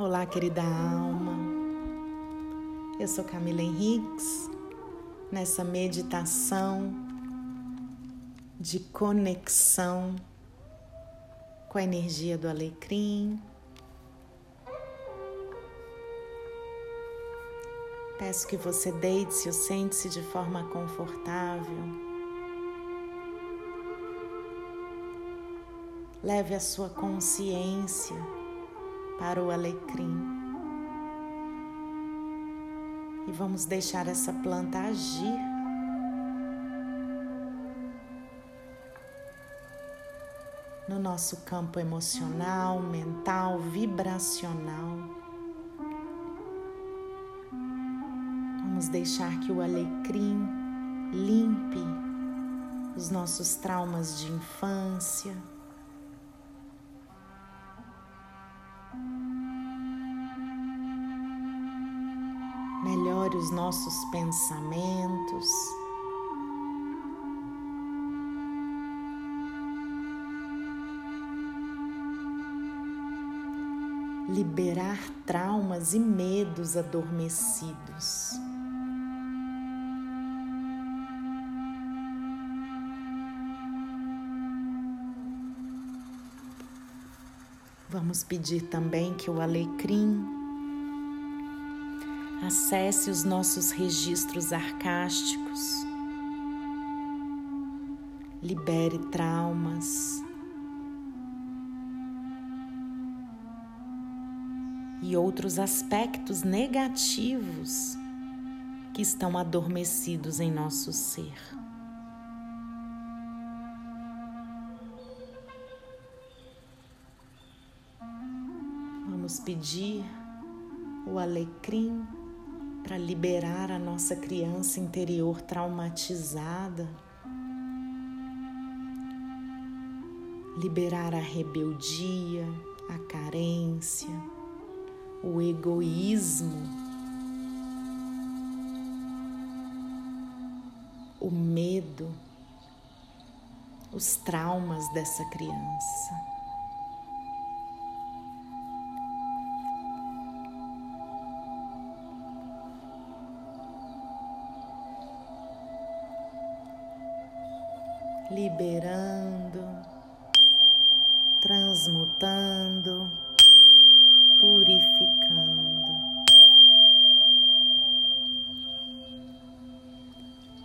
Olá, querida alma. Eu sou Camila Henriques, nessa meditação de conexão com a energia do alecrim. Peço que você deite-se ou sente-se de forma confortável. Leve a sua consciência para o alecrim. E vamos deixar essa planta agir. No nosso campo emocional, mental, vibracional. Vamos deixar que o alecrim limpe os nossos traumas de infância os nossos pensamentos. Liberar traumas e medos adormecidos. Vamos pedir também que o alecrim Acesse os nossos registros arcásticos. Libere traumas. E outros aspectos negativos que estão adormecidos em nosso ser. Vamos pedir o alecrim para liberar a nossa criança interior traumatizada, liberar a rebeldia, a carência, o egoísmo, o medo, os traumas dessa criança. Liberando, transmutando, purificando.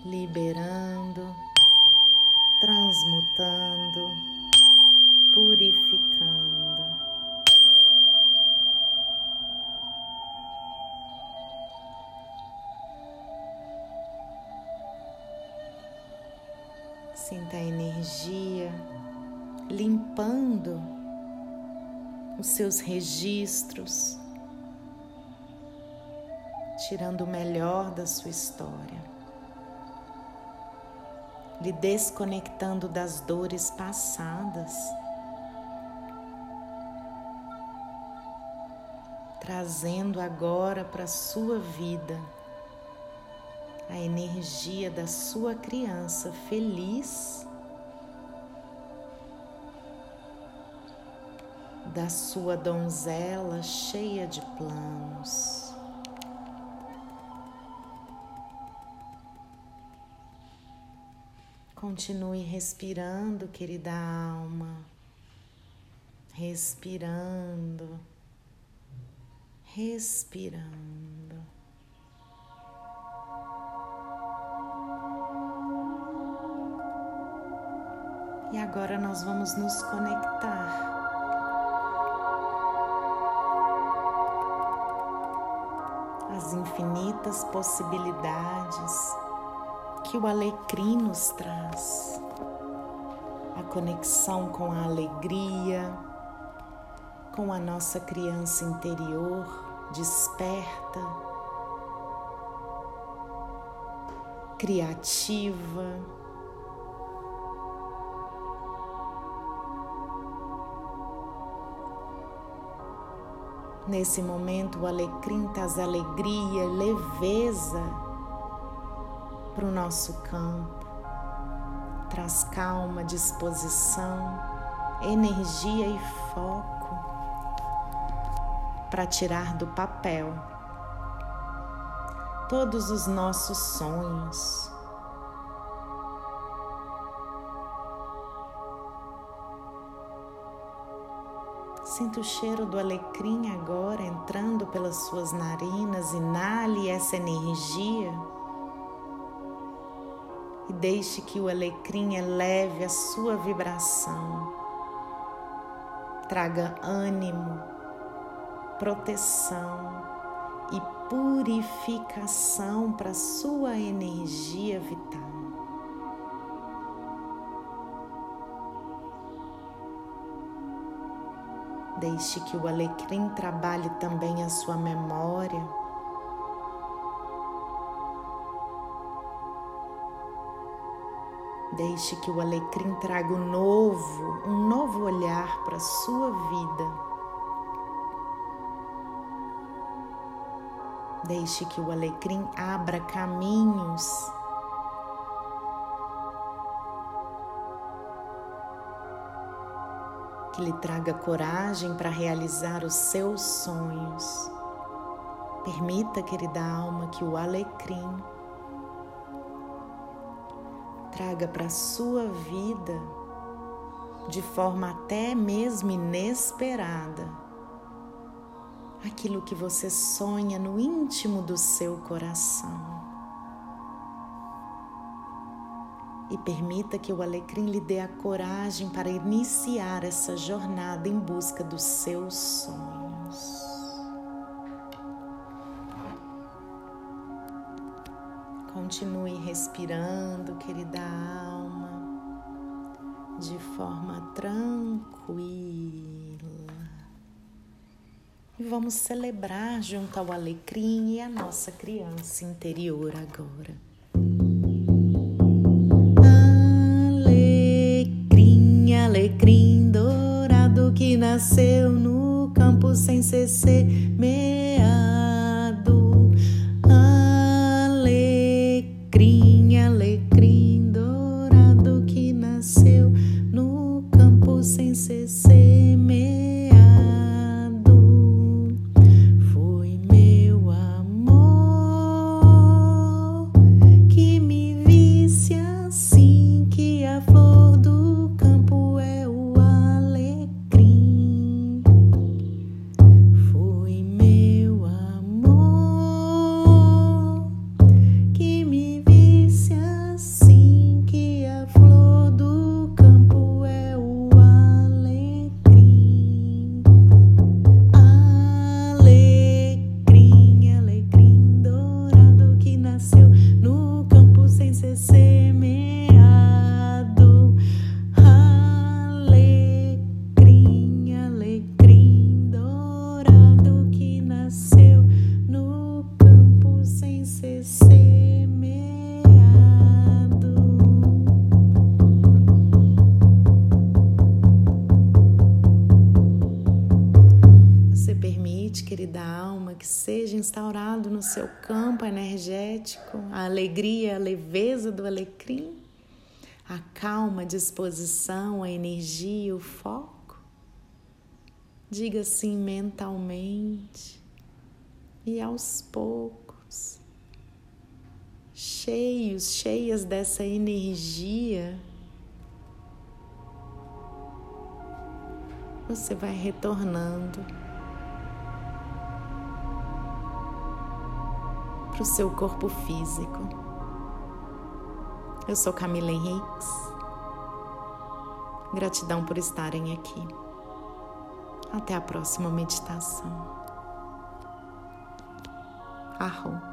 Liberando, transmutando, purificando. Sinta a energia limpando os seus registros, tirando o melhor da sua história, lhe desconectando das dores passadas, trazendo agora para a sua vida a energia da sua criança feliz, da sua donzela cheia de planos. Continue respirando, querida alma, respirando, respirando. E agora nós vamos nos conectar. As infinitas possibilidades que o alecrim nos traz. A conexão com a alegria, com a nossa criança interior desperta, criativa Nesse momento, o alecrim traz alegria, leveza para o nosso campo, traz calma, disposição, energia e foco para tirar do papel todos os nossos sonhos. Sinta o cheiro do alecrim agora entrando pelas suas narinas, inale essa energia e deixe que o alecrim eleve a sua vibração, traga ânimo, proteção e purificação para a sua energia vital. Deixe que o alecrim trabalhe também a sua memória. Deixe que o alecrim traga um novo, um novo olhar para a sua vida. Deixe que o alecrim abra caminhos que lhe traga coragem para realizar os seus sonhos. Permita, querida alma, que o alecrim traga para a sua vida, de forma até mesmo inesperada, aquilo que você sonha no íntimo do seu coração. E permita que o alecrim lhe dê a coragem para iniciar essa jornada em busca dos seus sonhos. Continue respirando, querida alma, de forma tranquila. E vamos celebrar junto ao alecrim e a nossa criança interior agora. Nasceu no campo sem ser seu campo energético a alegria, a leveza do alecrim, a calma, a disposição, a energia, o foco? Diga assim mentalmente e aos poucos, cheios, cheias dessa energia. Você vai retornando para o seu corpo físico. Eu sou Camila Henriques. Gratidão por estarem aqui. Até a próxima meditação. Arro.